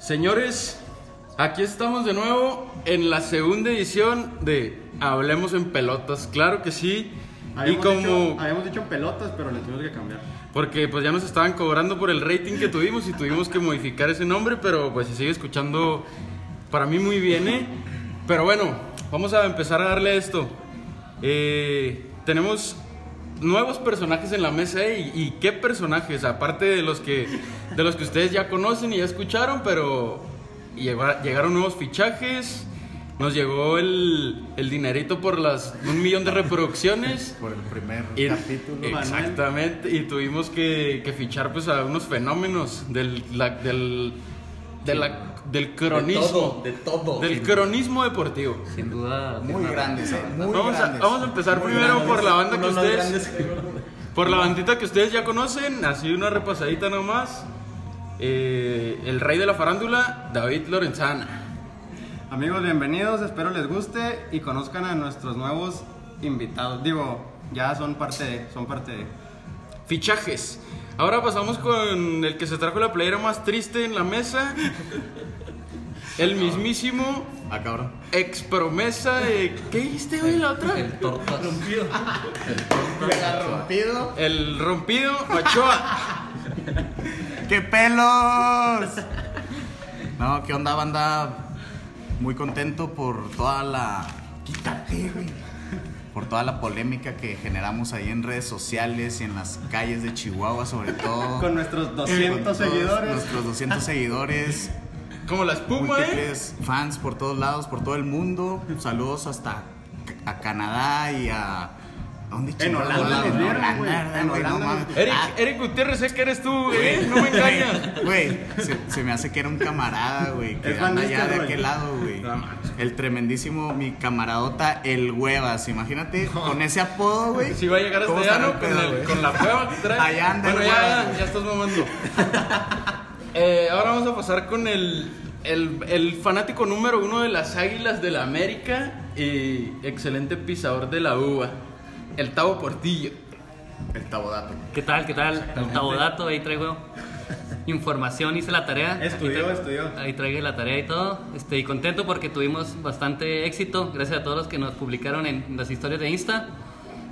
Señores, aquí estamos de nuevo en la segunda edición de Hablemos en Pelotas. Claro que sí. Y Habíamos, como. dicho, habíamos dicho pelotas, pero le tuvimos que cambiar. Porque pues ya nos estaban cobrando por el rating que tuvimos y tuvimos que modificar ese nombre, pero pues se sigue escuchando para mí muy bien, ¿eh? Pero bueno, vamos a empezar a darle esto. Eh, tenemos nuevos personajes en la mesa ¿eh? y, y qué personajes, aparte de los que de los que ustedes ya conocen y ya escucharon, pero llegaron nuevos fichajes. Nos llegó el, el dinerito por las un millón de reproducciones. por el primer Y- capítulo. Exactamente, y tuvimos que, que fichar pues a unos fenómenos del, la- del, de la- del cronismo. De todo. Del cronismo deportivo. Sin duda. Muy grandes, eh, muy Vamos a, grandes. vamos a empezar Muy primero grandes. por la banda que ustedes. Por la bandita que ustedes ya conocen, así una repasadita nomás. Eh, el rey de la farándula, David Lorenzana. Amigos, bienvenidos. Espero les guste y conozcan a nuestros nuevos invitados. Digo, ya son parte de. Son parte de. Fichajes. Ahora pasamos con el que se trajo la playera más triste en la mesa. El mismísimo Ah, cabrón. ex promesa de. ¿Qué dijiste, güey, la otra? El tortas. Mega rompido. El rompido Ochoa. ¡Qué pelos! No, ¿qué onda, banda? Muy contento por toda la. Quítate, güey. Por toda la polémica que generamos ahí en redes sociales y en las calles de Chihuahua, sobre todo. Con nuestros 200 Con todos seguidores. Nuestros 200 seguidores. Como la espuma, ¿eh? múltiples fans por todos lados, por todo el mundo. Saludos hasta a Canadá y a. ¿a dónde En? Holanda vieron, Holanda, güey. ¿verdad, En Holanda. Eric, Ah, Eric Gutiérrez, sé que eres tú, güey. No me engañas. Güey, se, se me hace que era un camarada, güey, que Es anda allá de aquel lado, güey. No. El tremendísimo, mi camaradota, el Huevas. Imagínate, con ese apodo, güey. Si va a llegar ¿Cómo este estará año el con, pedo, el- güey? con la prueba que trae. Allá anda el bueno, ya, güey. ya estás mamando. Eh, ahora vamos a pasar con el, el, el fanático número uno de las Águilas de la América y excelente pisador de la uva, el Tavo Portillo. El tabodato. ¿Qué tal? ¿Qué tal? El tabodato, ahí traigo información, hice la tarea. Estudió, Ahí estudió. Ahí traigo la tarea y todo. Este, y contento porque tuvimos bastante éxito, gracias a todos los que nos publicaron en las historias de Insta.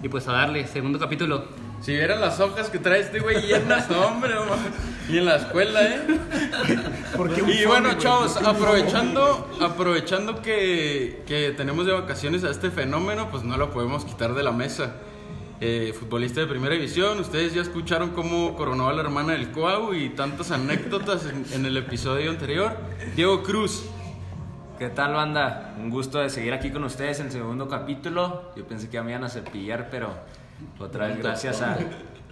Y pues a darle, segundo capítulo. Si vieran las hojas que trae este güey llenas, no, hombre, y en la escuela, ¿eh? Y bueno, chavos, aprovechando, aprovechando que, que tenemos de vacaciones a este fenómeno, pues no lo podemos quitar de la mesa. Eh, futbolista de primera división, ustedes ya escucharon cómo coronó a la hermana del Coau y tantas anécdotas en, en el episodio anterior. Diego Cruz, ¿Qué tal, banda? Un gusto de seguir aquí con ustedes en el segundo capítulo. Yo pensé que ya me iban a cepillar, pero otra vez gracias a,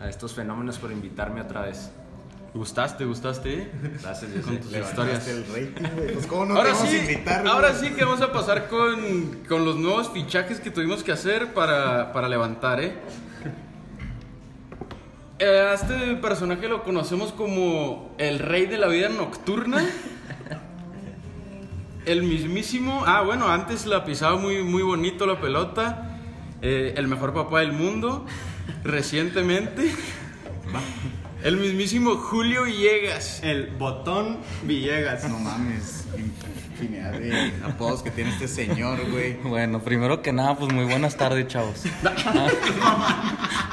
a estos fenómenos por invitarme otra vez. gustaste, gustaste, eh? Gracias, yo Con tus historias. el rating. Pues, ¿cómo no ahora te sí, invitar, ahora sí que vamos a pasar con, con los nuevos fichajes que tuvimos que hacer para, para levantar, ¿eh? Eh, A este personaje lo conocemos como el rey de la vida nocturna. El mismísimo. Ah, bueno, antes la pisaba muy, muy bonito la pelota. Eh, el mejor papá del mundo. Recientemente. El mismísimo Julio Villegas. El botón Villegas. No mames. Infinidad de apodos que tiene este señor, güey. Bueno, primero que nada, pues muy buenas tardes, chavos.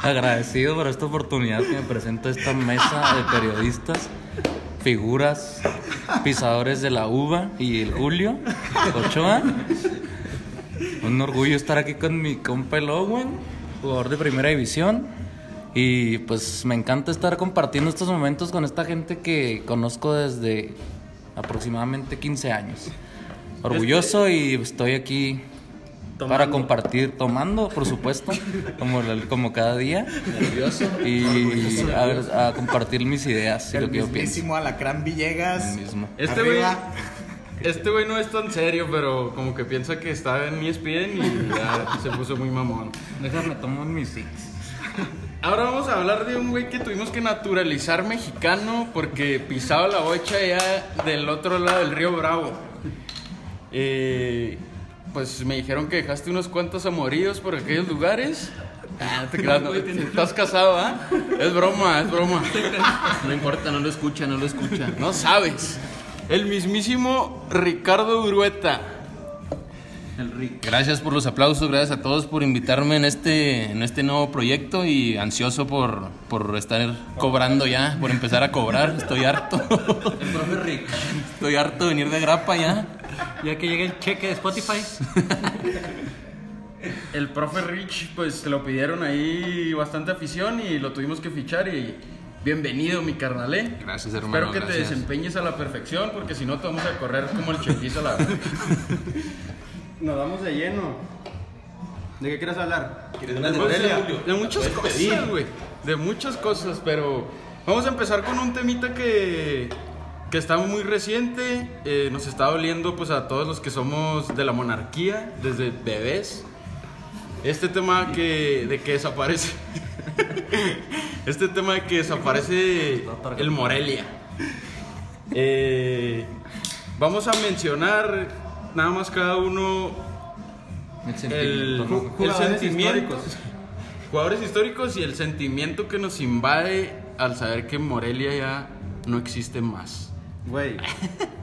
Agradecido por esta oportunidad que me presento a esta mesa de periodistas, figuras, pisadores de la uva y el Julio Ochoa. Un orgullo estar aquí con mi compa el Owen, jugador de primera división. Y pues me encanta estar compartiendo estos momentos con esta gente que conozco desde aproximadamente 15 años. Orgulloso y estoy aquí para compartir, tomando, por supuesto, como, como cada día. Y a, ver, a compartir mis ideas y El lo que yo pienso. mismísimo Alacrán Villegas. El mismo. Este güey, Arriba. Este güey no es tan serio, pero como que piensa que está en E ESPN y ya se puso muy mamón. Déjame tomar mis six. Ahora vamos a hablar de un güey que tuvimos que naturalizar mexicano porque pisaba la bocha ya del otro lado del río Bravo. Eh, pues me dijeron que dejaste unos cuantos amoríos por aquellos lugares. Ah, te creas, no, estás casado, ¿ah? Es broma, es broma. No importa, no lo escucha, no lo escucha. No sabes. El mismísimo Ricardo Urueta. Gracias por los aplausos, gracias a todos por invitarme en este, en este nuevo proyecto y ansioso por, por estar cobrando ya, por empezar a cobrar. Estoy harto. El profe Rick. Estoy harto de venir de grapa ya. Ya que llegue el cheque de Spotify. El profe Rich, pues se lo pidieron ahí bastante afición y lo tuvimos que fichar y bienvenido mi carnalé. Gracias, hermano, Espero que te desempeñes a la perfección porque si no te vamos a correr como el chequizo a la... Nos vamos de lleno. ¿De qué quieres hablar? de, de muchas cosas, güey. De muchas cosas, pero vamos a empezar con un temita que, que está muy reciente. eh, nos está doliendo pues a todos los que somos de la monarquía, desde bebés. Este tema que, de que desaparece. este tema de que desaparece el Morelia. Eh, vamos a mencionar nada más cada uno El sentimiento, ¿no? el Jugadores sentimiento. históricos. Jugadores históricos y el sentimiento que nos invade al saber que Morelia ya no existe más. Güey,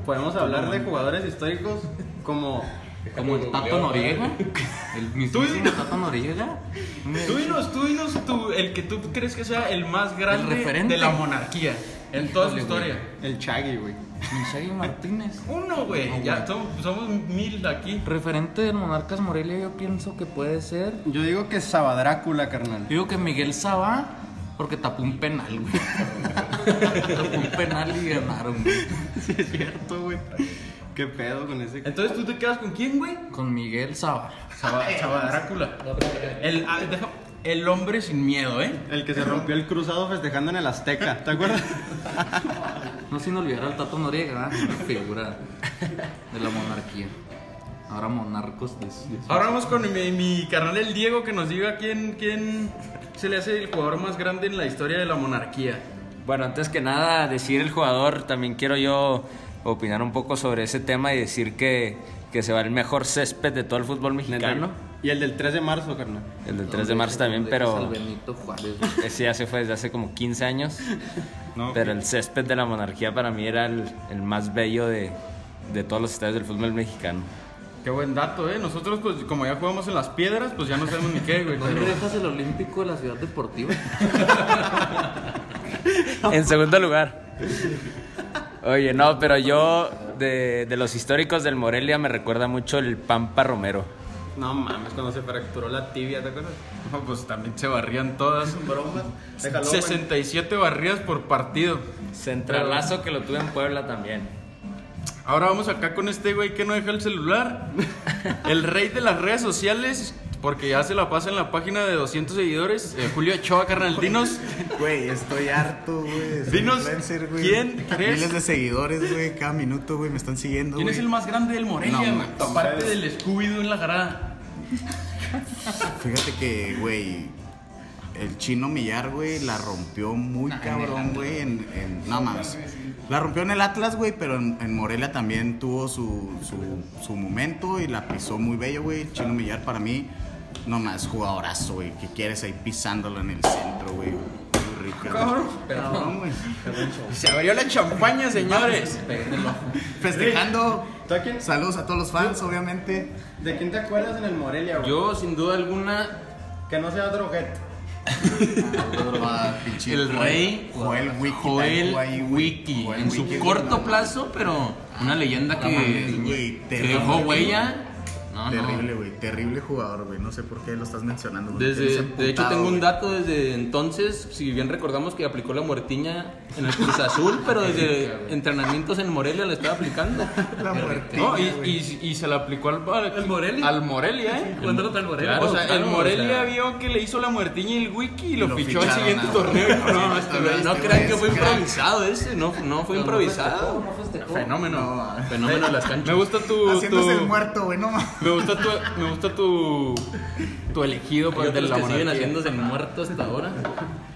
podemos hablar de jugadores históricos como Como el Tato Noriega. El mismísimo Tato Noriega. Tú dinos, tú dinos tú, el que tú crees que sea el más grande referente. de la monarquía en toda su historia. el Chagui, güey. Michelle Martínez. Uno, güey. No, ya somos, somos mil aquí. Referente del Monarcas Morelia, yo pienso que puede ser. Yo digo que es Sabadrácula, carnal. Digo que Miguel Saba, porque tapó un penal, güey. tapó un penal y ganaron, güey. Sí, es cierto, güey. ¿Qué pedo con ese? Entonces tú te quedas con quién, güey? Con Miguel Saba. Chava, Chava Drácula. El, ah, deja- el hombre sin miedo, ¿eh? El que se rompió el cruzado festejando en el Azteca, ¿te acuerdas? No sin olvidar al Tato Noriega, ¿verdad? una figura de la monarquía. Ahora monarcos de, de- Ahora vamos con mi, mi carnal el Diego que nos diga quién, quién se le hace el jugador más grande en la historia de la monarquía. Bueno, antes que nada, decir el jugador, también quiero yo opinar un poco sobre ese tema y decir que, que se va el mejor césped de todo el fútbol mexicano. Y el del 3 de marzo, carnal. El del 3 de marzo también, pero Juárez, güey. ese ya se fue desde hace como 15 años. No, Pero el césped de la monarquía para mí era el, el más bello de, de todos los estadios del fútbol mexicano. Qué buen dato, ¿eh? Nosotros, pues, como ya jugamos en las piedras, pues ya no sabemos ni qué, güey. ¿Dónde pero- dejas el Olímpico de la Ciudad Deportiva? En segundo lugar. Oye, no, pero yo de, de los históricos del Morelia me recuerda mucho el Pampa Romero. No mames, cuando se fracturó la tibia, ¿te acuerdas? No, pues también se barrían todas. Bromas. Déjalo, güey. 67 barridas por partido. Centralazo que lo tuve en Puebla también. Ahora vamos acá con este güey que no deja el celular. El rey de las redes sociales, porque ya se la pasa en la página de 200 seguidores. eh, Julio Ochoa, carnal. Dinos, Güey, estoy harto, güey. Dinos, güey. ¿quién crees? Miles de seguidores, güey. Cada minuto, güey, me están siguiendo, ¿quién güey. es el más grande del Morelia, No, güey? mames. Aparte del Scooby-Doo en la garada. Fíjate que, güey, el chino Millar, güey, la rompió muy cabrón, güey. En, en- no mames. La rompió en el Atlas, güey, pero en, en Morelia también tuvo su, su, su momento y la pisó muy bello, güey. El chino Millar para mí, no más, jugadorazo, güey. Que quieres ahí pisándolo en el centro, güey. Muy rico. Cabrón. Güey. Se abrió la champaña, señores. Festejando. ¿Tú a quién? Saludos a todos los fans, obviamente. ¿De quién te acuerdas en el Morelia, güey? Yo, sin duda alguna, Que no sea droguet. Ah, El rey Joel Wiki. Joel. Wiki. En su corto plazo, pero una leyenda que, que dejó güey. huella. No. Terrible, güey. Terrible jugador, güey. No sé por qué lo estás mencionando. Desde, de hecho, tengo un dato desde entonces. Si bien recordamos que aplicó la muertiña en el Cruz Azul, pero desde entrenamientos en Morelia le estaba aplicando. La muertiña, No, y, güey. y, y se la aplicó al, al Morelia? Al Morelia, ¿eh? Contra el Morelia. o sea, Claro, el Morelia o sea. vio que le hizo la muertiña y el wiki y lo, lo fichó al siguiente torneo. No, este lo No güey, crean que fue improvisado ese, no, no fue improvisado. Fenómeno. No, Fenómeno de las canchas. Me gusta tu, Haciéndose tu- el muerto, güey. No. Me gusta tu me gusta tu tu elegido para de la que siguen monarquía. haciéndose muertos hasta ahora.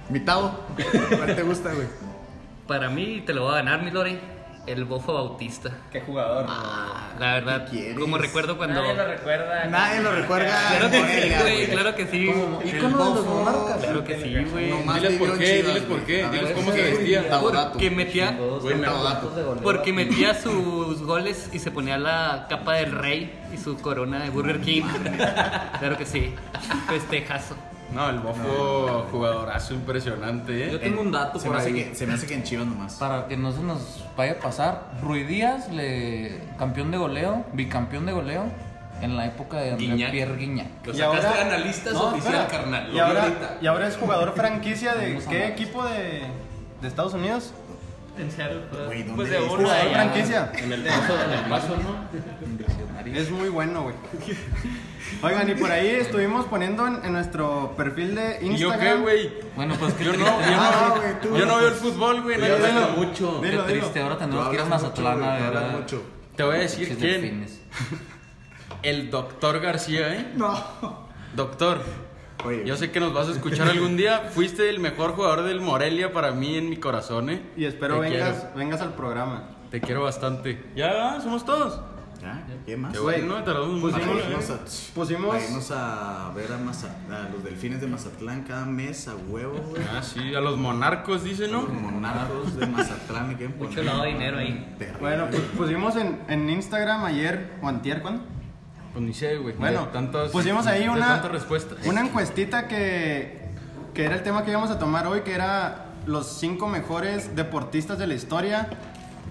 Mitado. ¿Cuál te gusta, güey? Para mí, te lo va a ganar, mi Lore. El Bofo Bautista. ¿Qué jugador? Ah, la verdad, como recuerdo cuando. Nadie lo recuerda. Nadie lo recuerda. Claro que sí, güey, claro que sí. El bofo. Claro que sí, güey. Diles por qué, diles por qué, cómo se vestía. Porque metía, porque metía sus goles y se ponía la capa del rey y su corona de Burger King. Claro que sí. Festejazo. No, el bofo jugadorazo impresionante, Yo ¿eh? tengo un dato Se por me, hace ahí. que, se me hace que en Chivas nomás. Para que no se nos vaya a pasar, Rui Díaz, le, campeón de goleo, bicampeón de goleo, en la época de André Guiñac. Pierre Guiñac. Lo Y sacaste ahora- de analistas No, oficial, espera. carnal. Lo Y vi ahora, ahorita. y ahora es jugador franquicia de Vamos a qué equipo de, de Estados Unidos? En serio, Güey, ¿dónde pues de Jugador ya. franquicia. En el paso, en el paso, ¿no? Es muy bueno, güey. Oigan, y por ahí estuvimos poniendo en, en nuestro perfil de ¿Y yo Instagram. qué, güey? Bueno, pues qué Yo no, yo Ah, no, güey, tú. yo no veo el fútbol, güey. no entiendo dilo. mucho. qué Dilo, dilo. triste. Ahora tenemos que ir a Mazatlán mucho, a güey, tú ver hablas a- mucho. Te voy a decir quién. El doctor García, ¿eh? No. Doctor, Oye, yo sé que nos vas a escuchar algún día. Fuiste el mejor jugador del Morelia para mí en mi corazón, ¿eh? Y espero vengas, vengas al programa. Te quiero bastante. Ya, somos todos. ¿Ya? ¿Qué más? Qué bueno, tardamos mucho. Pusimos- Para ¿eh? irnos a, Pusimos- a ver a, Maza- a los delfines de Mazatlán cada mes a huevo, güey. Ah, sí, a los monarcos, dice, ¿no? Los monarcos de Mazatlán me quieren Mucho lado de dinero ahí. Bueno, pues pusimos en, en Instagram ayer o antier, ¿cuándo? Pues ni sé, güey. Bueno, De tantas, pusimos ahí una, una encuestita que, que era el tema que íbamos a tomar hoy, que era los cinco mejores deportistas de la historia.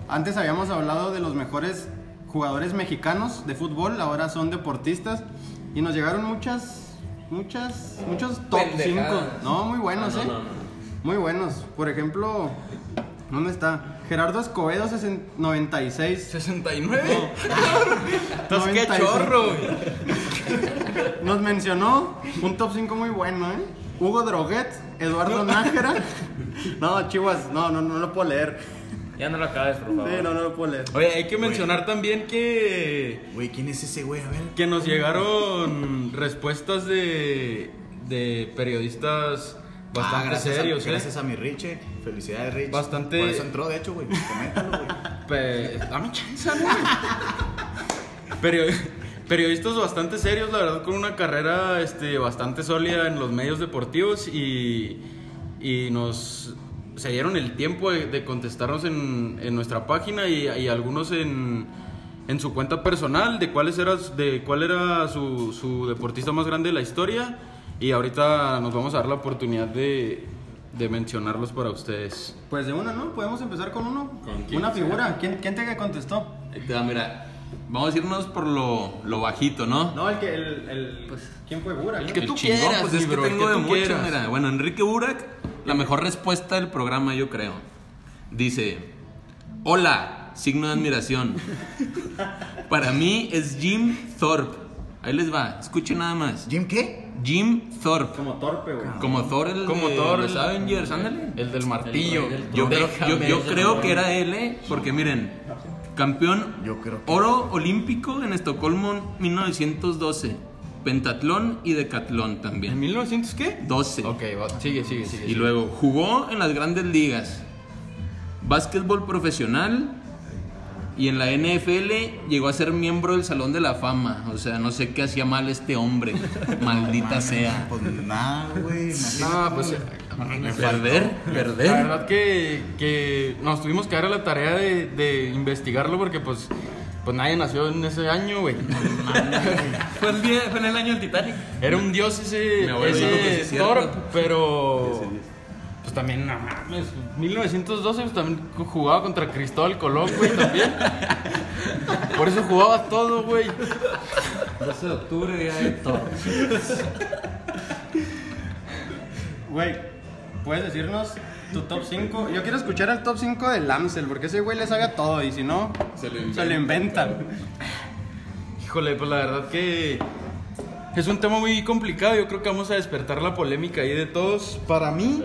Antes habíamos hablado de los mejores jugadores mexicanos de fútbol, ahora son deportistas. Y nos llegaron muchas, muchas, muchos top 5. Pendejadas. No, muy buenos, No, ¿eh? no, no, no. Muy buenos. Por ejemplo, ¿dónde está? Gerardo Escobedo, 60 96. 69. Entonces, qué 96. chorro. Nos mencionó un top 5 muy bueno, ¿eh? Hugo Droguet, Eduardo Nájera. No, chivas, no, no, no lo puedo leer. Ya no lo acabes, por favor. Sí, no, no lo puedo leer. Oye, hay que mencionar también que, Güey, ¿quién es ese güey? A ver. que nos llegaron respuestas de, de periodistas bastante Ah, gracias serios, a, ¿eh? Gracias a mi Richie. Felicidades, Rich. Bastante- Por eso entró, de hecho, güey. Coméntalo, güey. Pe- dame chance, ¿no, güey? Perio- periodistas bastante serios, la verdad, con una carrera este, bastante sólida en los medios deportivos y, y nos se dieron el tiempo de, de contestarnos en, en nuestra página y, y algunos en, en su cuenta personal de cuál era, de cuál era su, su deportista más grande de la historia y ahorita nos vamos a dar la oportunidad de, de mencionarlos para ustedes. Pues de una, ¿no? Podemos empezar con uno. ¿Con quién? Una figura. ¿Quién, quién te contestó? Mira. Vamos a irnos por lo, lo bajito, ¿no? No, el que. El, el, ¿Quién fue Burak? El que El tú chingón, quieras, pues es que tengo de tú mucho, quieras. mira. Bueno, Enrique Burak, la mejor respuesta del programa, yo creo. Dice, hola, signo de admiración. Para mí es Jim Thorpe. Ahí les va, escuchen nada más. ¿Jim qué? Jim Thorpe. Como torpe, güey. Como Thor, el Como de Thor, los el- Avengers, ándale. El del martillo. Yo, creo, yo, yo que era él, ¿eh? Porque miren, campeón Yo creo que- oro olímpico en Estocolmo 1912, pentatlón y decatlón ¿En también. 1900 qué? 12. Ok, va, sigue, sigue, sigue. Y sigue. luego jugó en las grandes ligas, básquetbol profesional y en la NFL llegó a ser miembro del Salón de la Fama. O sea, no sé qué hacía mal este hombre, maldita sea. Pues nada, güey. No, pues. le- Perder, La perder. verdad que, que nos tuvimos que dar a la tarea de, de investigarlo porque pues, pues nadie nació en ese año, güey. Fue, el día- fue en el año del Titanic. Era un dios ese, sí ese es cierto. Thor, pero pues también, no mames, 1912 pues también jugaba contra Cristóbal Colón, güey, también. Por eso jugaba todo, güey. 12 de octubre, día de Thor. Güey, ¿puedes decirnos tu top 5? Yo quiero escuchar el top 5 de Lamsel, porque ese güey le sabe a todo y si no, Se lo se lo inventan. Híjole, pues la verdad que es un tema muy complicado. Yo creo que vamos a despertar la polémica ahí de todos. Para mí,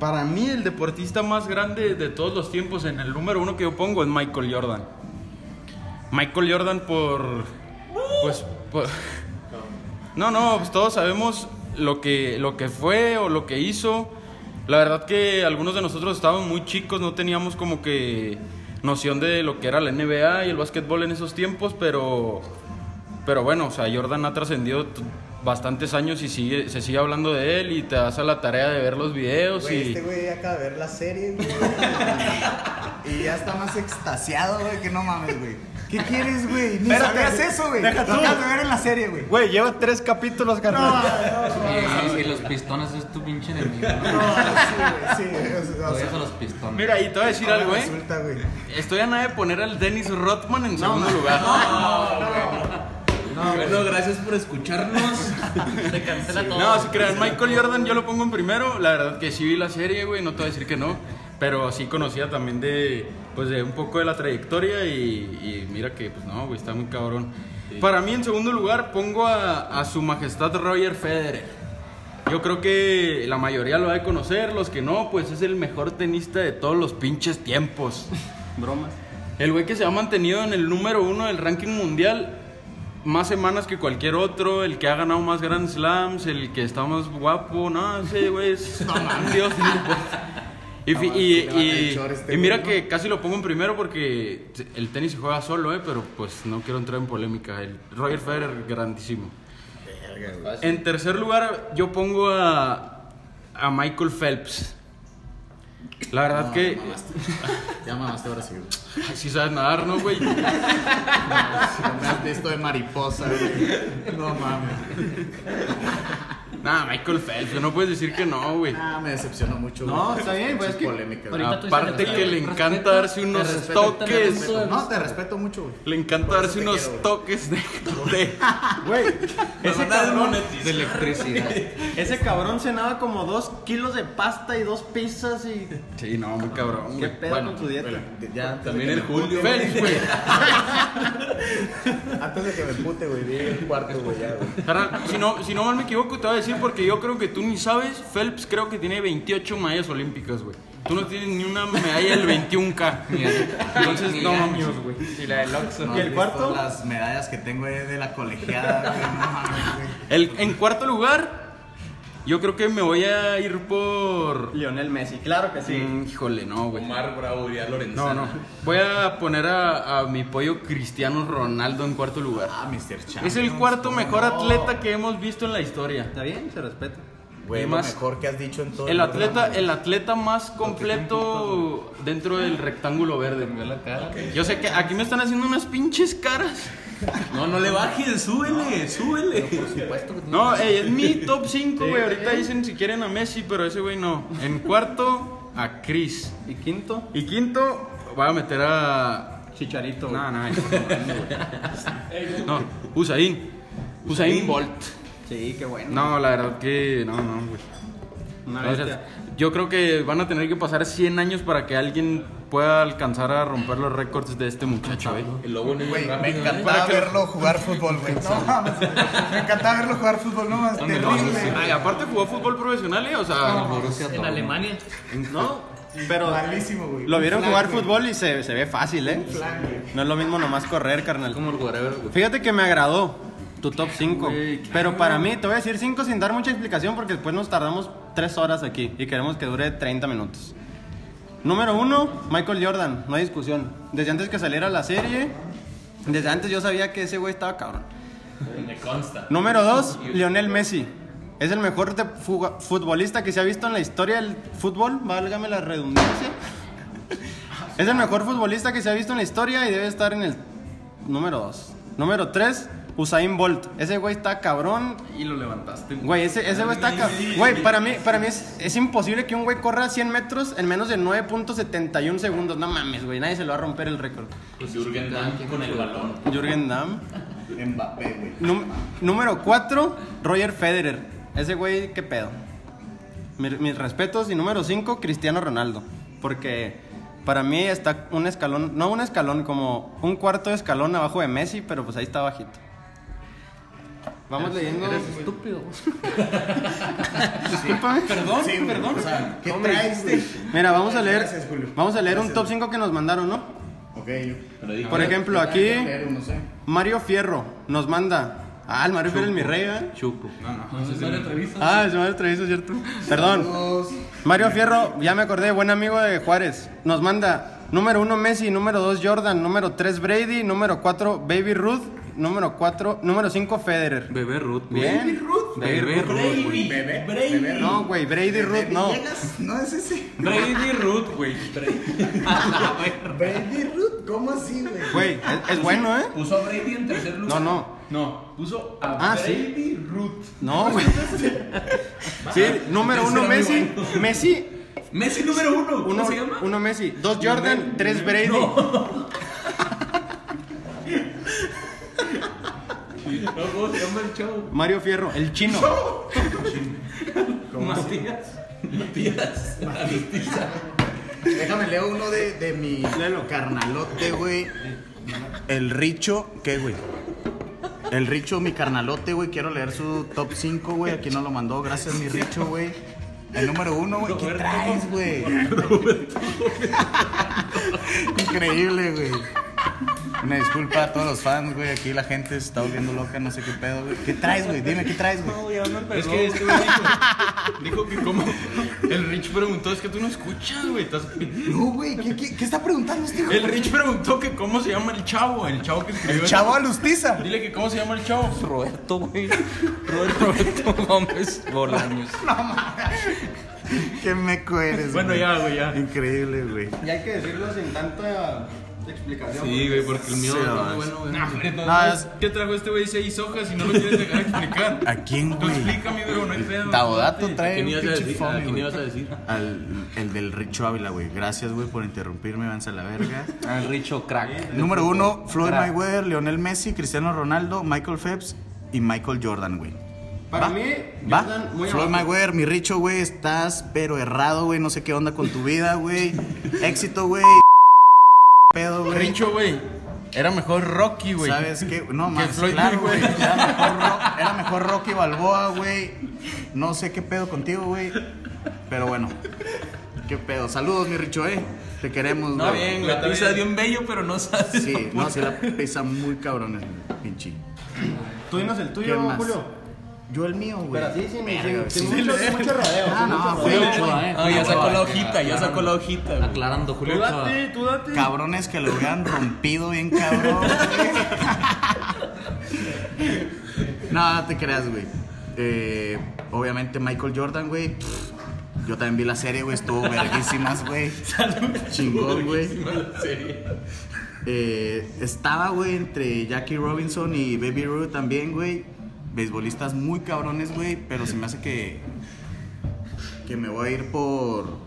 para mí el deportista más grande de todos los tiempos en el número uno que yo pongo es Michael Jordan. Michael Jordan por, pues, por- no, no, pues todos sabemos lo que, lo que fue o lo que hizo. La verdad que algunos de nosotros estábamos muy chicos, no teníamos como que noción de lo que era la NBA y el básquetbol en esos tiempos, pero, pero bueno, o sea, Jordan ha trascendido bastantes años y sigue, se sigue hablando de él y te das a la tarea de ver los videos y... este güey acaba de ver la serie, güey. y ya está más extasiado, güey, que no mames, güey. ¿Qué quieres, güey? Ni Espérate, sabías eso, güey. deja Lo tú. acabas de ver en la serie, güey. Güey, lleva tres capítulos, carnal. Y, y los pistones es tu pinche enemigo. ¿no? No, sí, güey, sí. o sea, a los pistones. Mira, y te voy a decir ahora algo, ¿eh? Resulta, güey. Estoy a nada de poner al Dennis Rodman en segundo lugar. Bueno, gracias por escucharnos. Se cancela todo. No, si crean, Michael Jordan yo lo pongo en primero. La verdad que sí vi la serie, güey, no te voy a decir que no. Pero sí conocía también de, pues, de un poco de la trayectoria y, y mira que, pues no, güey, está muy cabrón. Para mí, en segundo lugar, pongo a, a su majestad Roger Federer. Yo creo que la mayoría lo ha de conocer, los que no, pues es el mejor tenista de todos los pinches tiempos. Bromas. El güey que se ha mantenido en el número uno del ranking mundial más semanas que cualquier otro, el que ha ganado más Grand Slams, el que está más guapo, no, ese güey es un dios del deporte. Y, fi- y- y- este y mira que casi lo pongo en primero porque el tenis se juega solo, eh, pero pues no quiero entrar en polémica. El Roger Federer, grandísimo. En tercer lugar, yo pongo a, a Michael Phelps. La verdad que Ya mamaste ahora sí, güey. si sabes nadar, ¿no, güey? Si no me has visto de mariposa, güey. No mames. Nah, Michael Phelps, no puedes decir que no, güey. Ah, me decepcionó mucho, güey. No, está bien, pues, es que polémica, Aparte que le respeto, encanta darse unos te respeto, te toques. respeto. No, te respeto mucho, güey. Le encanta darse unos quiero, toques de, Güey, ese cabrón, De electricidad. ese cabrón cenaba como dos kilos de pasta y dos pizzas y... Sí, no, muy cabrón. ¿Qué güey. pedo Bueno, con su dieta? Ya, También el Julio. Phelps, güey. Antes de que me pute, güey. Vi el cuarto, güey, ya, güey. Si no, si no mal me equivoco, te voy a decir porque yo creo que tú ni sabes. Phelps creo que tiene 28 medallas olímpicas, güey. Tú no tienes ni una medalla del 21K. Entonces, Ni no mames, güey. Y la del Oxxo. ¿No ¿Y el cuarto? Las medallas que tengo de la colegiada, güey. No mames, güey. El, en cuarto lugar, yo creo que me voy a ir por. Lionel Messi, claro que sí. Mm, híjole, no, güey. Omar Bravo y a Lorenzana. No, no. Voy a poner a, a mi pollo Cristiano Ronaldo en cuarto lugar. Ah, Mr. Champions. Es el cuarto ¿cómo mejor no? atleta que hemos visto en la historia. Está bien, se respeta. Güey, Y lo más- mejor que has dicho en todo El atleta, programa, el atleta más completo dentro del rectángulo verde. la cara. Yo sé que aquí me están haciendo unas pinches caras. No, no le bajes, súbele, súbele. Por supuesto que No, ey, es mi top 5, güey. Ahorita dicen si quieren a Messi, pero ese güey no. En cuarto, a Chris. ¿Y quinto? Y quinto, voy a meter a. Chicharito. güey. No, no, no. Usain. Usain Bolt. Sí, qué bueno. No, la verdad que. No, no, güey. Una O sea, bestia. yo creo que van a tener que pasar 100 años para que alguien pueda alcanzar a romper los récords de este muchacho, ¿eh? El lobo no Güey, me encantaba verlo jugar fútbol, güey. No mames. Me encantaba verlo jugar fútbol, no más. Terrible. Ay, aparte jugó fútbol profesional, ¿eh? O sea, En. Alemania. No, pero Malísimo, güey. lo vieron jugar fútbol y se, se ve fácil, ¿eh? güey. Güey. No es lo mismo nomás correr, carnal. Como el whatever, güey. Fíjate que me agradó tu top 5. Güey, Pero para mí, te voy a decir 5 sin dar mucha explicación porque después nos tardamos 3 horas aquí y queremos que dure 30 minutos. Número 1, Michael Jordan, no hay discusión. Desde antes que saliera la serie, desde antes yo sabía que ese güey estaba cabrón. Me consta. Número 2, Lionel Messi. Es el mejor futbolista que se ha visto en la historia del fútbol, válgame la redundancia. Es el mejor futbolista que se ha visto en la historia y debe estar en el número 2. Número 3, Usain Bolt. Ese güey está cabrón. y lo levantaste. Güey, ese, ese güey está cabrón. Güey, para mí, para mí es, es imposible que un güey corra 100 metros en menos de 9.71 segundos. No mames, güey, nadie se lo va a romper el récord. Pues Jürgen Damm con el balón. Jürgen Damm. Mbappé, güey. Num- número 4, Roger Federer. Ese güey, qué pedo. Mi- mis respetos. Y número 5, Cristiano Ronaldo. Porque para mí está un escalón, no un escalón, como un cuarto de escalón abajo de Messi, pero pues ahí está bajito. Vamos leyendo. Eres estúpido. Perdón, Sí, perdón. O sea, ¿qué traes, güey? Mira, vamos a leer. Gracias, Julio. Vamos a leer un top güey. 5 que nos mandaron, ¿no? Ok. Pero dije, Por ejemplo, aquí no. Mario Fierro nos manda. Ah, el Mario Fierro es mi rey, ¿eh? Chupo. Ah, es Mario Treviso, ¿cierto? Perdón. Mario Fierro, ya me acordé, buen amigo de Juárez, nos manda Número 1 Messi, número 2 Jordan, número 3 Brady, número 4 Baby Ruth, número 4, número 5 Federer. Bebé Ruth, güey. Bien. Bebé Ruth, güey. Bebé, bebé. No, güey, Brady Ruth no. No es ese. Brady Ruth, güey. Baby Ruth, ¿cómo así, güey? Güey, es, es bueno, ¿eh? Puso a Brady en tercer No, no. No, puso a Ah, sí. Baby Ruth. No, güey. Sí, número 1 Messi, Messi, Messi número uno. ¿Cómo uno, se llama? uno Messi, 2 Jordan, 3 Brady. No, ¿cómo se llama el chavo? Mario Fierro, el chino. Matías. Matías. Déjame leo uno de, de mi carnalote, güey. El Richo, ¿qué, güey? El Richo, mi carnalote, güey. Quiero leer su top 5, güey. Aquí nos lo mandó. Gracias, mi Richo, güey. El número uno, güey. ¿Qué traes, güey? Increíble, güey. Una disculpa a todos los fans, güey. Aquí la gente se está volviendo loca, no sé qué pedo, güey. ¿Qué traes, güey? Dime, ¿qué traes, güey? Es que este güey dijo, dijo que como el Rich preguntó, es que tú no escuchas, güey. estás- No, güey. ¿qué, qué, qué está preguntando este güey? El Rich preguntó que cómo se llama el chavo, el chavo que escribió. El chavo Alustiza. Dile que cómo se llama el chavo. Roberto, güey. Roberto, Roberto Gómez Bolaños. Qué meco eres, Bueno, ya, güey, ya. Increíble, güey. Y hay que decirlo sin tanta explicación. Sí, güey, porque el mío Sí, no bueno, güey. No, hombre, no, es- ¿Qué trajo este güey seis hojas y no lo quieres dejar explicar? ¿A quién, Tú güey? explícame, bro, no hay pedo. Tabodato ¿A trae quién un ibas a pinche decir? fome, ¿A quién güey. ibas a decir? Al, el del Richo Ávila, güey. Gracias, güey, por interrumpirme. Vanse a la verga. El Richo Crack. Número uno, Floyd Mayweather, Lionel Messi, Cristiano Ronaldo, Michael Phelps y Michael Jordan, güey. Para ¿Va? mí, ¿Va? Jordan muy Floyd. Mayweather, mi Richo, güey, estás pero errado, güey. No sé qué onda con tu vida, güey. Éxito, güey. Pedo, güey. Era mejor Rocky, güey. ¿Sabes qué? No, más Floyd claro, güey. Era mejor, Ro- era mejor Rocky Balboa, güey. No sé qué pedo contigo, güey. Pero bueno. ¿Qué pedo? Saludos, mi Richo, eh. Te queremos, güey. No, bien, la pizza dio un bello, pero no sabes. Sí, no, sí la pesa muy cabrón, pinche. Tú dinos el ¿Quién tuyo? Julio. Yo el mío, güey. Pero así, sin, Verga, sin, sin sí. mucho, rodeo. Ah, no. Ochoa, eh. Ah, ya sacó la hojita, ya sacó la hojita. güey. Aclarando, Julio Tú date, tú date. Cabrones que lo hubieran rompido bien cabrón. güey. no, no te creas, güey. Eh, obviamente Michael Jordan, güey. Yo también vi la serie, güey. Estuvo verguísimas, güey. Chingón, güey. Eh, estaba, güey, entre Jackie Robinson y Baby Ruth también, güey. Beisbolistas muy cabrones, güey. Pero se me hace que. Que me voy a ir por.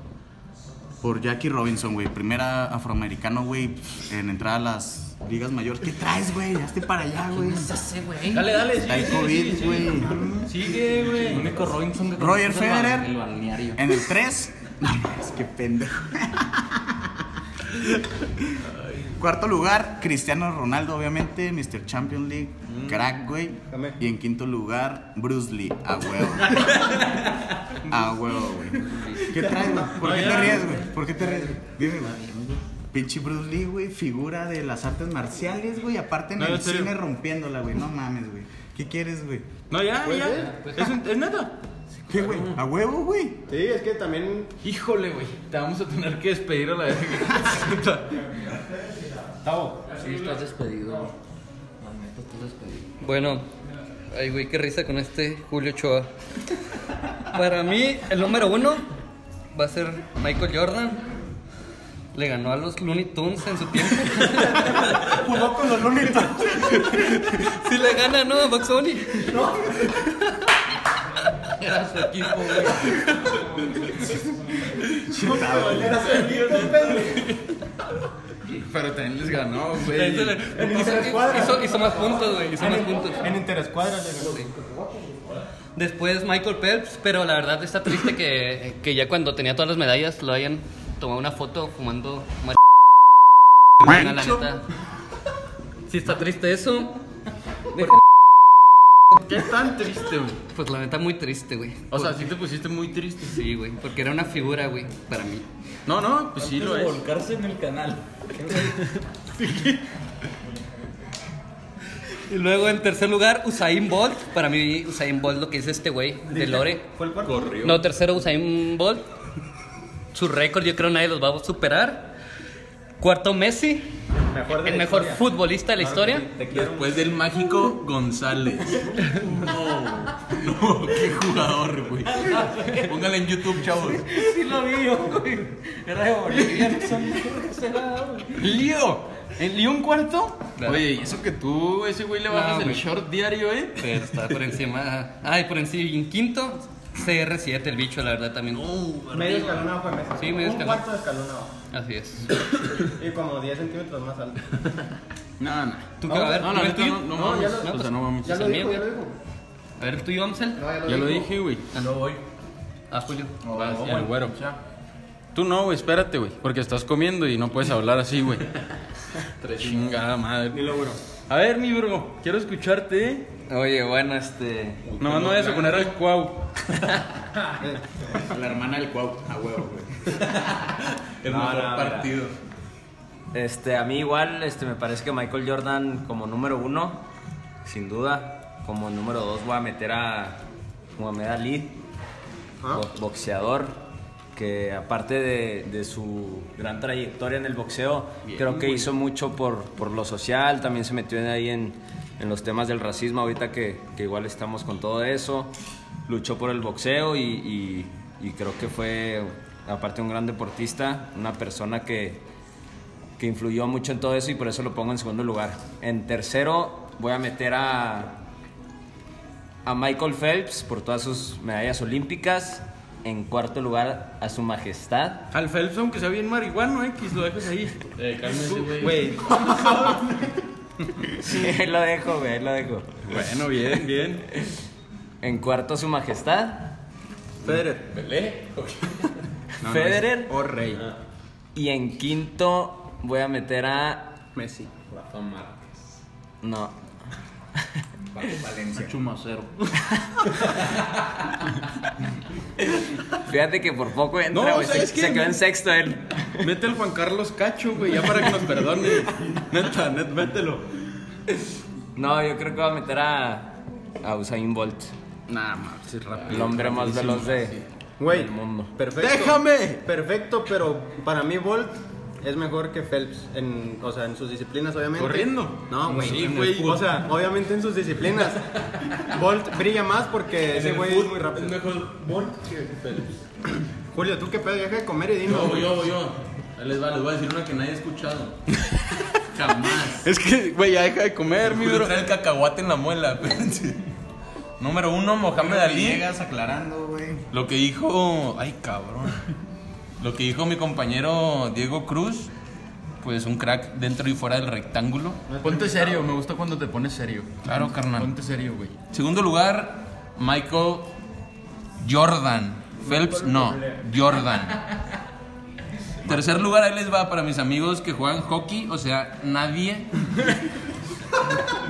Por Jackie Robinson, güey. Primera afroamericano, güey. En entrar a las ligas mayores. ¿Qué traes, güey? Hazte para allá, güey. Ese güey. Dale, dale, Está sigue, COVID, sigue. güey. Sigue, El güey. único Robinson que Roger Federer. El balneario. En el 3. No, es que pendejo. Cuarto lugar, Cristiano Ronaldo, obviamente, Mr. Champions League, crack, güey. Dame. Y en quinto lugar, Bruce Lee, a huevo. a huevo, güey. ¿Qué traes, güey? ¿Por qué te ríes, güey? ¿Por qué te ríes, güey? Dime, güey. Pinche Bruce Lee, güey, figura de las artes marciales, güey. Aparte en No, el serio. cine rompiéndola, güey. No mames, güey. ¿Qué quieres, güey? No, ya, Pues, ya. eh, Es, un- es neta. ¿Qué, güey? ¿A huevo, güey? Sí, es que también. Híjole, güey. Te vamos a tener que despedir a la verga. Tavo. Sí, estás despedido. güey. Estás despedido. Bueno, ay, güey, qué risa con este Julio Ochoa. Para mí, el número uno va a ser Michael Jordan. Le ganó a los Looney Tunes en su tiempo. Jugó con los Looney Tunes. Si le gana, ¿no? A Bugs Bunny. Era su equipo, güey. Pero también les ganó, güey. Hizo, hizo- hizo más puntos, güey. Hizo más puntos. En interescuadras le ganó. Después Michael Phelps, pero la verdad está triste que, que ya cuando tenía todas las medallas lo hayan tomado una foto fumando mar- la neta. Sí está triste eso. ¿Qué tan triste, güey? Pues la neta muy triste, güey. O sea, sí te pusiste muy triste. Sí, güey, porque era una figura, güey, para mí. No, no, pues sí lo es. volcarse en el canal. Y luego en tercer lugar Usain Bolt, para mí Usain Bolt lo que es este güey de Lore. Fue el cuarto. No, tercero Usain Bolt. Su récord yo creo nadie los va a superar. Cuarto, Messi. Mejor de El la mejor historia. futbolista de la historia. Te. Después del mágico González. No, no, qué jugador, güey. Póngale en YouTube, chavos. Sí lo vi yo, güey. Era de Bolivia, no güey. ¡Lío! ¿El Lío un cuarto? Claro. Oye, y eso que tú, ese güey, le No, bajas el güey. short diario, ¿eh? Pero está por encima. Ay, por encima. Y en quinto, CR7, el bicho, la verdad también. Medio escalón abajo de Messi. Sí, medio Un escalón. cuarto de escalón abajo. Así es. Y como 10 centímetros más alto. No, no. ¿Tú qué? A ver, No, ¿tú no, no No, mames. ya lo- o sea, no mames. Ya lo dijo, ya lo dijo. A ver, ¿el tuyo, Amsel? No, ya lo Ya lo dije, güey. No voy. Ah, Julio. Vas, y el güero. Tú no, güey, espérate, güey. Porque estás comiendo y no puedes hablar así, güey. Chingada madre. Dilo, güero. A ver, mi bro, quiero escucharte, ¿eh? Oye, bueno, este. Nomás no vayas a poner al cuau. La hermana del Cuau. A huevo, güey. El No, mejor no, mira. partido. Este, a mí igual, este, me parece que Michael Jordan como número uno, sin duda. Como número dos voy a meter a Muhammad Ali, bo- boxeador, que aparte de, de su gran trayectoria en el boxeo, creo que hizo mucho por, por lo social, también se metió en ahí en, en los temas del racismo, ahorita que, que igual estamos con todo eso, luchó por el boxeo y, y- y creo que fue, aparte un gran deportista, una persona que, que influyó mucho en todo eso y por eso lo pongo en segundo lugar. En tercero voy a meter a, a Michael Phelps por todas sus medallas olímpicas. En cuarto lugar a su majestad. Al Phelps, aunque sea bien marihuano, X, lo dejas ahí. Eh, cálmese, güey. Sí, ahí lo dejo, güey, ahí lo dejo. Bueno, bien, bien. En cuarto su majestad. Federer. No, Federer. O rey. Y en quinto voy a meter a... Messi. Rafa Márquez. No. Valencia. Chumacero. Fíjate que por poco entra, No, güey. se, se quedó en sexto él. Mete al Juan Carlos Cacho, güey, ya para que nos perdone. Neta, net, mételo. No, yo creo que voy a meter a, a Usain Bolt. Nah, mames, es rápido. El hombre más veloz de, Güey, del mundo. perfecto. ¡Déjame! Perfecto, pero para mí Bolt es mejor que Phelps. En, o sea, en sus disciplinas, obviamente. ¿Corriendo? No, güey. Sí, güey. O sea, obviamente en sus disciplinas. Bolt brilla más porque ese güey es muy Es rápido. mejor Bolt que Phelps. Julio, ¿tú qué pedo? Deja de comer y dinos. Yo, yo, yo. Ahí les va, les voy a decir una que nadie ha escuchado. Jamás. Es que, güey, ya deja de comer, mi bro. trae el cacahuate en la muela, espérense. Número uno, Mohamed Ali. Llegas aclarando, güey. Lo que dijo. Ay, cabrón. Lo que dijo mi compañero Diego Cruz. Pues un crack dentro y fuera del rectángulo. Ponte serio, me gusta cuando te pones serio. Claro, carnal. Ponte serio, güey. Segundo lugar, Michael Jordan. Phelps, no, Jordan. Tercer lugar, ahí les va para mis amigos que juegan hockey, o sea, nadie.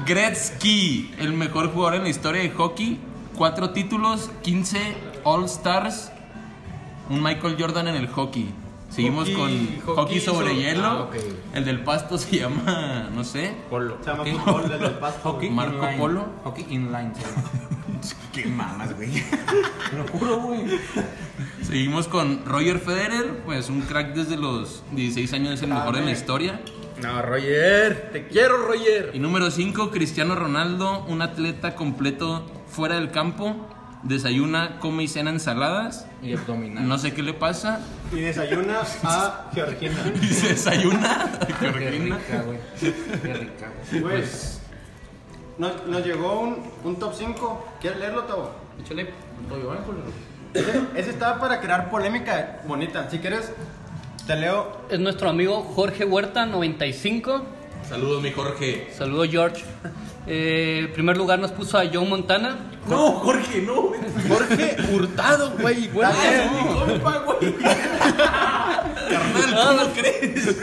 Gretzky, el mejor jugador en la historia de hockey. Cuatro títulos, 15 All Stars. Un Michael Jordan en el hockey. Seguimos Hockey- con hockey hockey sobre sobre- hielo. Ah, ok. El del pasto se llama, no sé, Polo. Se llama ¿Qué? fútbol desde el pasto. Hockey Marco inline. Polo. Hockey inline. se llama. Qué mamas, güey. Te lo juro, güey. Seguimos con Roger Federer, pues un crack desde los 16 años, es el mejor en la historia. No, Roger. Te quiero, Roger. Y número 5, Cristiano Ronaldo, un atleta completo fuera del campo, desayuna, come y cena ensaladas. Y abdominal. No sé qué le pasa. Y desayuna a Georgina. Y se desayuna. Qué Georgina. rica, güey. Qué rica, güey. Nos, nos llegó un, un top 5. ¿Quieres leerlo, Tavo? Échale. Ese, ese estaba para crear polémica bonita. Si quieres, te leo. Es nuestro amigo Jorge Huerta, 95. Saludos, mi Jorge. Saludos, George. Eh, en primer lugar nos puso a Joe Montana. No, Jorge, no. Jorge Hurtado, güey. güey. Dale. Mi compa, güey. Carnal, ¿cómo crees?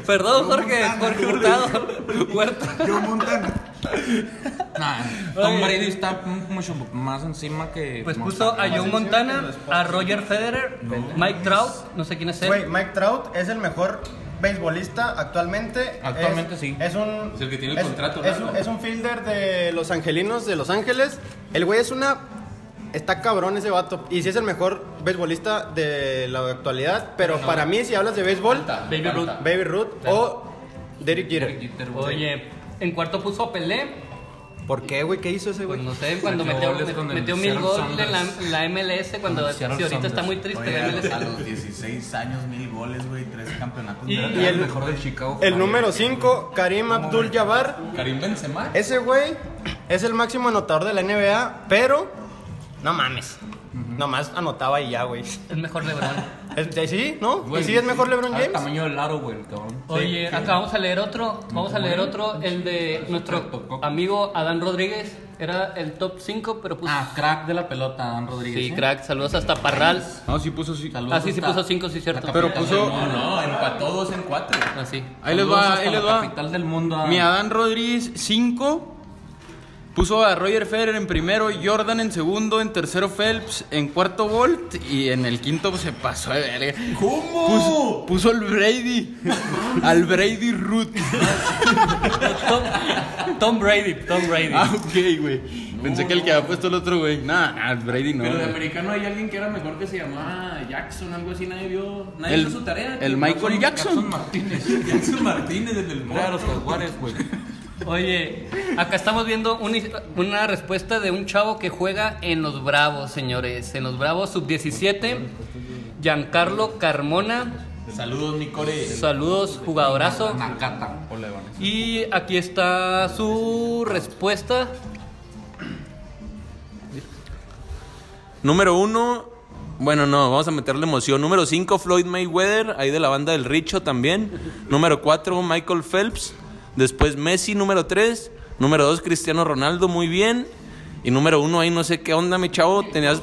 Perdón, Jorge. Jorge Hurtado. Huerta. Yo Montana. Nah, Tom Brady está mucho más encima que. Pues Montana. puso a Joe Montana, a Roger Federer, Mike Trout, no sé quién es él. Güey, Mike Trout es el mejor beisbolista actualmente. Actualmente Es- sí. Es un. Es el que tiene el contrato Es, un- es un fielder de los angelinos de Los Ángeles. El güey es una está cabrón ese vato. Y sí es el mejor beisbolista de la actualidad. Pero para mí, si hablas de béisbol, Baby Ruth. Baby Ruth o Derek Jeter. Oye, en cuarto puso a Pelé. ¿Por qué, güey? ¿Qué hizo ese Pues güey? no sé, cuando Metió el mil goles en la, MLS cuando el si ahorita está muy triste Oye, la a los- a MLS. los 16 años, mil goles, güey, tres campeonatos. Y- de la y el- mejor de Chicago. El número 5, Karim Abdul-Jabbar. Karim Benzema. Ese güey es el máximo anotador de la NBA, pero no mames. Nomás anotaba y ya, güey. Es mejor LeBron. Es- ¿Sí? ¿no? Güey, ¿Y sí es mejor LeBron al James? tamaño del aro, güey, el cabrón. Oye, acá vamos a leer otro. Vamos a leer otro. El de nuestro amigo Adán Rodríguez. Era el top 5, pero puso. Ah, crack de la pelota, Dan Rodríguez. Sí, ¿eh? crack. Saludos hasta Parral. No, sí puso sí. Saludos Ah, sí, sí puso 5, sí, cierto. Pero puso- No, no, empató dos en cuatro. Ah, sí. Ahí les va, ahí les va. capital del mundo. a- Mi Adán Rodríguez 5. Puso a Roger Federer en primero, Jordan en segundo, en tercero Phelps, en cuarto Bolt y en el quinto pues, se pasó de verga. ¿Cómo? Puso, puso al Brady, al Brady Root. Tom, Tom Brady, Tom Brady. Ah, ok, güey. Pensé que el que había puesto el otro, güey. Nah, nah, el Brady no. Pero de americano hay alguien que era mejor que se llamaba Jackson, algo así, nadie vio. Nadie El- hizo su tarea. el. Michael Jackson. Martínez. Jackson Martínez desde el Era de los jaguares, güey. Oye, acá estamos viendo un- una respuesta de un chavo que juega en los Bravos, señores. En los Bravos sub-17. Giancarlo Carmona. Saludos, mi core. Saludos, jugadorazo. Y aquí está su respuesta. Número uno, bueno, no, vamos a meterle emoción. Número 5, Floyd Mayweather, ahí de la banda del Richo también. Número 4, Michael Phelps. Después Messi, número 3. Número 2, Cristiano Ronaldo, muy bien. Y número 1, ahí no sé qué onda, mi chavo. Tenías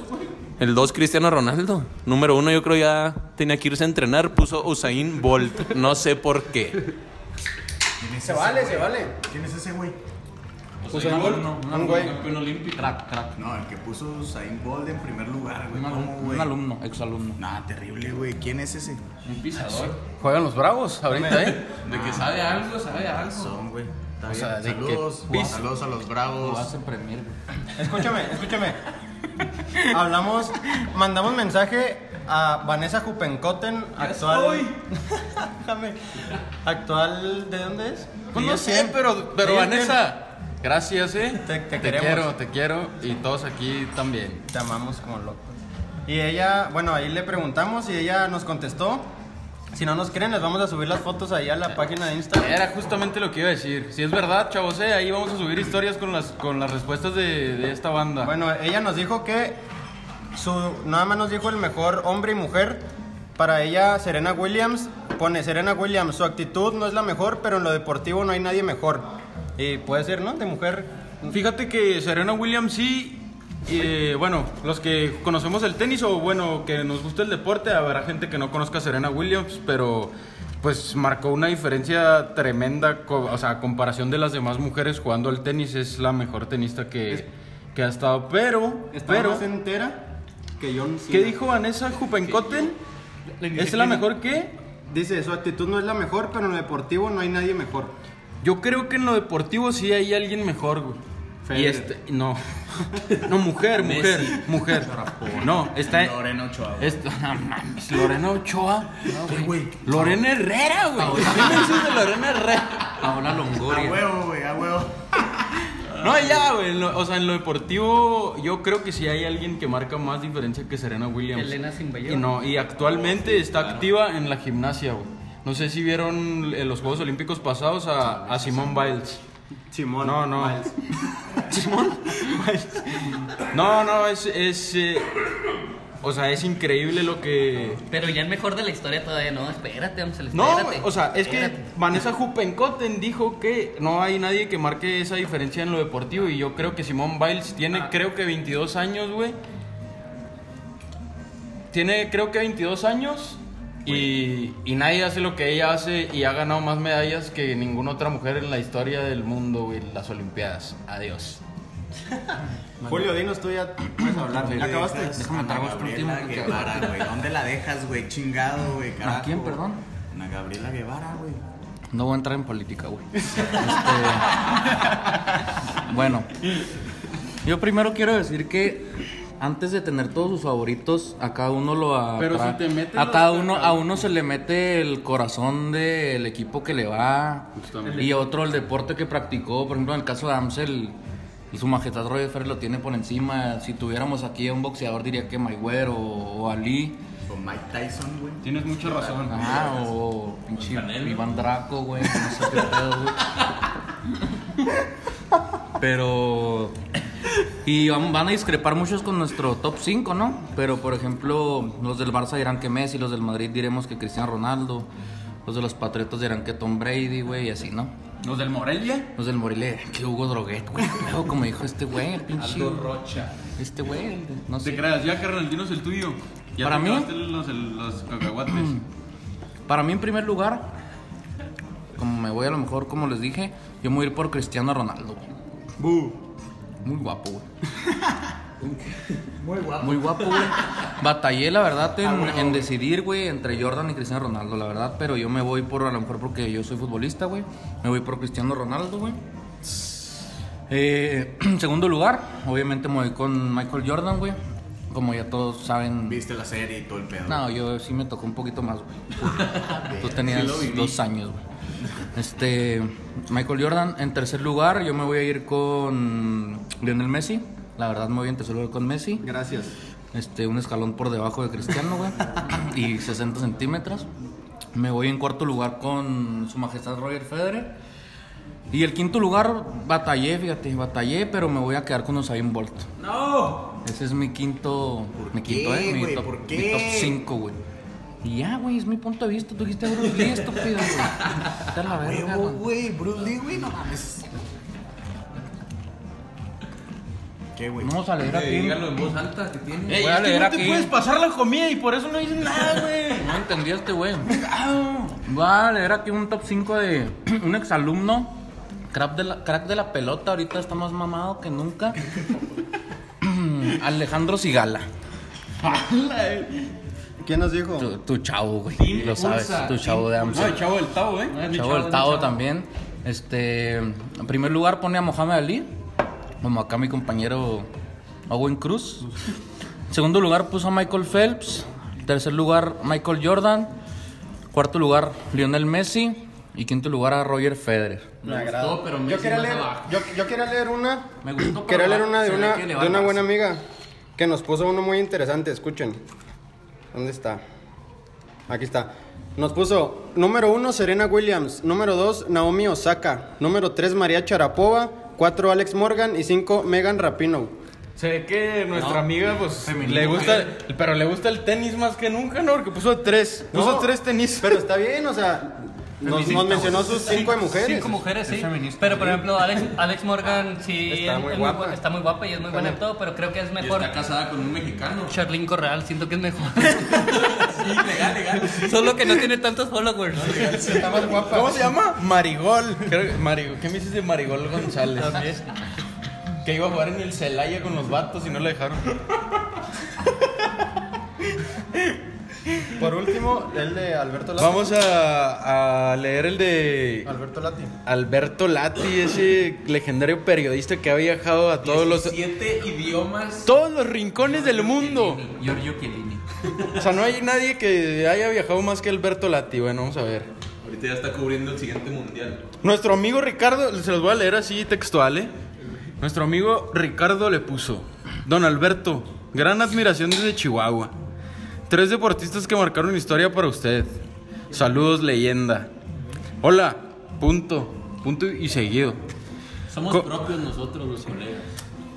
el 2, Cristiano Ronaldo. Número 1, yo creo ya tenía que irse a entrenar. Puso Usain Bolt, no sé por qué. ¿Quién es Se vale, güey? se vale. ¿Quién es ese güey? Usain Bolt, un güey. Campeón olímpico. Crack, crack. No, el que puso Usain Bolt en primer lugar, güey. Un ¿Cómo, alumno, güey? un alumno, exalumno. Nah, terrible, güey. ¿Quién es ese? Un pisador. Juegan los bravos ahorita, ¿eh? De que sabe algo, sabe algo. Son, güey. O sea, de que Saludos. Saludos a los Lo bravos. hace premier, güey. Escúchame, escúchame. Hablamos, mandamos mensaje a Vanessa Jupencoten, actual. Déjame. Actual, ¿de dónde es? Pues no sé, pero, pero Vanessa, gracias, ¿eh? Te- te te quiero, te quiero. Y todos aquí también. Te amamos como locos. Y ella, bueno, ahí le preguntamos y ella nos contestó. Si no nos creen, les vamos a subir las fotos ahí a la página de Instagram. Era justamente lo que iba a decir. Si es verdad, chavos, ¿eh? ahí vamos a subir historias con las, con las respuestas de, de esta banda. Bueno, ella nos dijo que su nada más nos dijo el mejor hombre y mujer. Para ella, Serena Williams pone Serena Williams, su actitud no es la mejor, pero en lo deportivo no hay nadie mejor. Y puede ser, ¿no? De mujer. Fíjate que Serena Williams sí. eh, bueno, los que conocemos el tenis o bueno, que nos gusta el deporte, habrá gente que no conozca a Serena Williams, pero pues marcó una diferencia tremenda, o sea, a comparación de las demás mujeres jugando al tenis, es la mejor tenista que, que ha estado. Pero, Está pero, más entera que John Cena. ¿qué dijo Vanessa Jupencoten? ¿Es la mejor qué? Dice, su actitud no es la mejor, pero en lo deportivo no hay nadie mejor. Yo creo que en lo deportivo sí hay alguien mejor, güey. Y este, no. No, mujer, mujer, mujer. No, está. Lorena Ochoa. güey. Esto, no mames, Lorena Ochoa. Lorena Herrera, güey. ¿Qué me dices de Lorena Herrera? Paola A Longoria. huevo, güey, a huevo. No, ya, güey. O sea, en lo deportivo, yo creo que sí hay alguien que marca más diferencia que Serena Williams. Elena Zimbayeva. Y no, y actualmente está activa en la gimnasia, güey. No sé si vieron en los Juegos Olímpicos pasados a, a Simone Biles. Simón. No, no. Miles. No, no, es. es eh, o sea, es increíble lo que. Pero ya el mejor de la historia todavía no. Espérate, vamos a No, espérate. o sea, es que. Vanessa Jupencoten dijo que no hay nadie que marque esa diferencia en lo deportivo y yo creo que Simone Biles tiene creo que 22 años, güey. Tiene creo que 22 años y, y nadie hace lo que ella hace y ha ganado más medallas que ninguna otra mujer en la historia del mundo, güey, las Olimpiadas. Adiós. Julio, dinos tú ya puedes hablar. ¿Ya acabaste? Déjame trago último Guevara, güey. ¿Dónde la dejas, güey? Chingado, güey, carajo. quién, perdón? Ana Gabriela Guevara, güey. No voy a entrar en política, güey. Este, bueno, yo primero quiero decir que antes de tener todos sus favoritos, a cada uno lo a, Pero si te meten a cada uno a uno se le mete el corazón del equipo que le va Justamente. y otro el deporte que practicó, por ejemplo, en el caso de Amsel y su majestad Roger Ferrer lo tiene por encima. Si tuviéramos aquí a un boxeador diría que Mayweather o, o Ali. O Mike Tyson, güey. Tienes mucha razón. Ajá, o pinche Iván Draco, güey, no sé qué pedo, güey. Pero. Y van, a discrepar muchos con nuestro top 5, ¿no? Pero, por ejemplo, los del Barça dirán que Messi, los del Madrid diremos que Cristiano Ronaldo, los de los Patriotas dirán que Tom Brady, güey, y así, ¿no? Los del Morelia. Los del Morelia, que Hugo Droguet, güey. Luego, como dijo este güey, el pinche. Aldo Rocha. Este güey, no Te sé. creas, ya carnal, dinos el tuyo. Ya Para te mí- Los, los cacahuates. Para mí, en primer lugar, como me voy a lo mejor, como les dije, yo me voy a ir por Cristiano Ronaldo. güey. Muy guapo, güey. Muy guapo. Muy guapo, güey. Batallé, la verdad, en, en decidir, güey, entre Jordan y Cristiano Ronaldo, la verdad. Pero yo me voy por, a lo mejor porque yo soy futbolista, güey. Me voy por Cristiano Ronaldo, güey. Eh, en segundo lugar, obviamente me voy con Michael Jordan, güey. Como ya todos saben. Viste la serie y todo el pedo. No, yo sí me tocó un poquito más, güey. Tú tenías dos años, güey. Este, Michael Jordan. En tercer lugar, yo me voy a ir con Lionel Messi. La verdad, me voy en tercer lugar con Messi. Gracias. Este, un escalón por debajo de Cristiano, güey. y 60 centímetros. Me voy en cuarto lugar con su majestad Roger Federer. Y el quinto lugar, batallé, fíjate, batallé, pero me voy a quedar con Usain Bolt. ¡No! Ese es mi quinto. mi qué, quinto, ¿eh? Mi top, ¿Por mi top 5, güey. Y ya, güey, es mi punto de vista. Tú dijiste Bruce Lee, estúpido, güey. A la verga, Huevo, güey. güey. Bruce Lee, güey, no mames. ¿Qué, güey? Vamos a leer Eh, aquí. dígalo en voz alta que tiene. Ey, Voy a es que leer no te aquí. puedes pasar la comida y por eso no dices nada, güey. No entendí este güey. Voy a leer aquí un top 5 de un exalumno. Crack de, la, crack de la pelota, ahorita está más mamado que nunca. Alejandro Sigala. ¿Quién nos dijo? Tu, tu chavo, güey. Lo sabes. Tu chavo de No, Amsterdam. el chavo del Tavo, ¿eh? Chavo del Tavo también. Este, en primer lugar pone a Mohamed Ali, como acá mi compañero Owen Cruz. En segundo lugar puso a Michael Phelps. En tercer lugar Michael Jordan. Cuarto lugar Lionel Messi. Y quinto lugar a Roger Federer. Me gustó, agrada. pero yo Messi quería más leer, yo, yo quería leer una. Me gustó, pero Quería leer una de una, de una buena amiga que nos puso uno muy interesante. Escuchen. ¿Dónde está? Aquí está. Nos puso número uno Serena Williams, número dos Naomi Osaka, número tres María Charapova, cuatro Alex Morgan y cinco Megan Rapinoe. Se ve que nuestra amiga, pues, le gusta, pero le gusta el tenis más que nunca, ¿no? Porque puso tres, puso No, tres tenis. Pero está bien, o sea, nos, nos mencionó sus cinco mujeres. Cinco mujeres, sí. Pero por ejemplo, Alex, Alex Morgan sí Está es- muy es guapa. bu- está muy guapa y es muy buena en todo, pero creo que es Y mejor. está casada con un mexicano. Charlene Corral, siento que es mejor. Sí, legal, legal. Solo que no tiene tantos followers. Está más guapa. ¿Cómo se llama? Marigol. Creo que- Marigol. ¿Qué me dices de Marigol González? Que iba a jugar en el Celaya con los vatos y no le dejaron. Por último, el de Alberto Lati. Vamos a, a leer el de Alberto Lati. Alberto Lati, ese legendario periodista que ha viajado a todos los Siete idiomas. todos los rincones del mundo. Giorgio Chiellini. O sea, no hay nadie que haya viajado más que Alberto Lati. Bueno, vamos a ver. Ahorita ya está cubriendo el siguiente mundial. Nuestro amigo Ricardo, se los voy a leer así textual, ¿eh? Nuestro amigo Ricardo le puso, Don Alberto, gran admiración desde Chihuahua. Tres deportistas que marcaron historia para usted. Saludos, leyenda. Hola, punto, punto y seguido. Somos Co- propios nosotros, los colegas.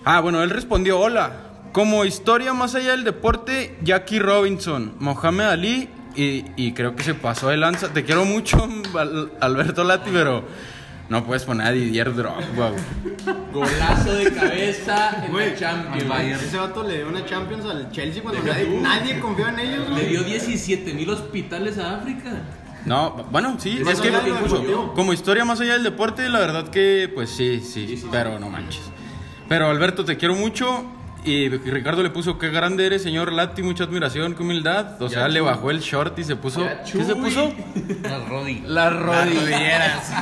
Ah, bueno, él respondió, hola. Como historia más allá del deporte, Jackie Robinson, Mohamed Ali y, y creo que se pasó de lanza. Te quiero mucho, Al- Alberto Lati, pero no puedes poner a Didier Drogba, güey. Golazo de cabeza en la Champions. Ese vato le dio una Champions al Chelsea cuando nadie, nadie confió en ellos. Le güey. dio 17 mil hospitales a África. No, bueno, sí, es que deportivo. como historia más allá del deporte, la verdad que, pues sí, sí, pero no manches. Pero Alberto, te quiero mucho. Y Ricardo le puso, qué grande eres, señor Lati, mucha admiración, qué humildad. O sea, le bajó el short y se puso... Ya, ¿Qué se puso? Las Rodi. Las rodilleras.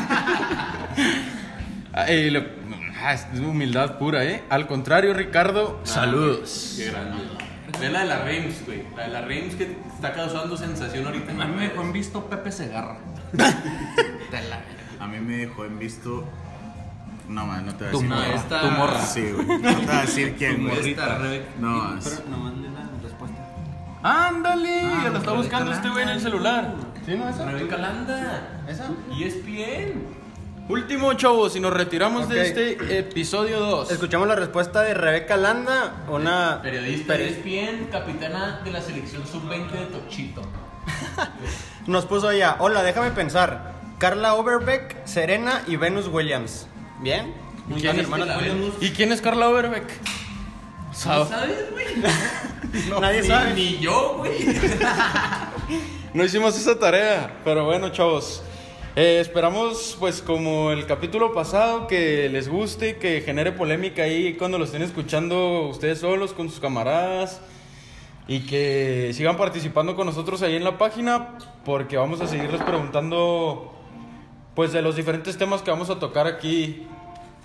Ah, y le- Ah, es humildad pura, ¿eh? Al contrario, Ricardo, saludos. Qué grande. Ve la de la Reims, güey. La de la Reims que está causando sensación ahorita en A mí me dejó en visto Pepe Segarra. A mí me dejó en visto. No, man, no te voy a Tu decir. morra. quién. Esta- Tu morra. Sí, güey. No te voy a decir quién, güey. Esta Rebeca. No, es- ¡Ándale! Ah, ya lo está buscando este güey en el celular. ¿Sí, no? Esa. Rebeca Landa. ¿Esa? Y es bien. Último, chavos, y nos retiramos de este episodio 2. Escuchamos la respuesta de Rebeca Landa, una Periodista peri- de ESPN, capitana de la selección sub-20 de Tochito. Nos puso ella, hola, déjame pensar. Carla Overbeck, Serena y Venus Williams. ¿Bien? ¿Quién es Williams. Venus? ¿Y quién es Carla Overbeck? Sa- ¿Sabes, güey? Nadie Ni- sabe. Ni yo, güey. No hicimos esa tarea, pero bueno, chavos. eh, esperamos, pues, como el capítulo pasado, que les guste, que genere polémica ahí cuando lo estén escuchando ustedes solos con sus camaradas y que sigan participando con nosotros ahí en la página, porque vamos a seguirles preguntando, pues, de los diferentes temas que vamos a tocar aquí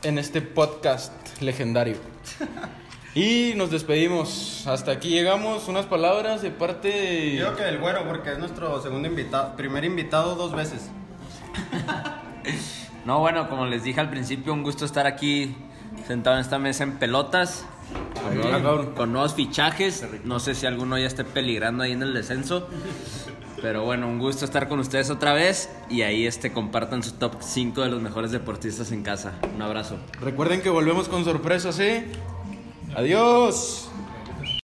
en este podcast legendario. Y nos despedimos. Hasta aquí llegamos. Unas palabras de parte de... Yo que del güero, porque es nuestro segundo invitado, primer invitado dos veces. No, bueno, como les dije al principio, un gusto estar aquí sentado en esta mesa en pelotas. Con nuevos fichajes. No sé si alguno ya esté peligrando ahí en el descenso. Pero bueno, un gusto estar con ustedes otra vez. Y ahí este, compartan su top 5 de los mejores deportistas en casa. Un abrazo. Recuerden que volvemos con sorpresas, ¿eh? Adiós.